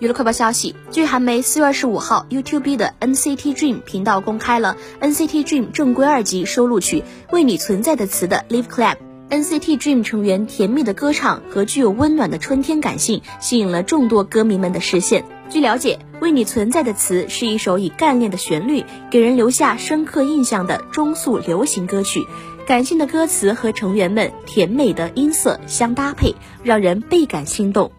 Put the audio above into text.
娱乐快报消息，据韩媒四月二十五号，YouTube 的 NCT Dream 频道公开了 NCT Dream 正规二级收录曲《为你存在的词》的 Live Clap。NCT Dream 成员甜蜜的歌唱和具有温暖的春天感性，吸引了众多歌迷们的视线。据了解，《为你存在的词》是一首以干练的旋律给人留下深刻印象的中速流行歌曲，感性的歌词和成员们甜美的音色相搭配，让人倍感心动。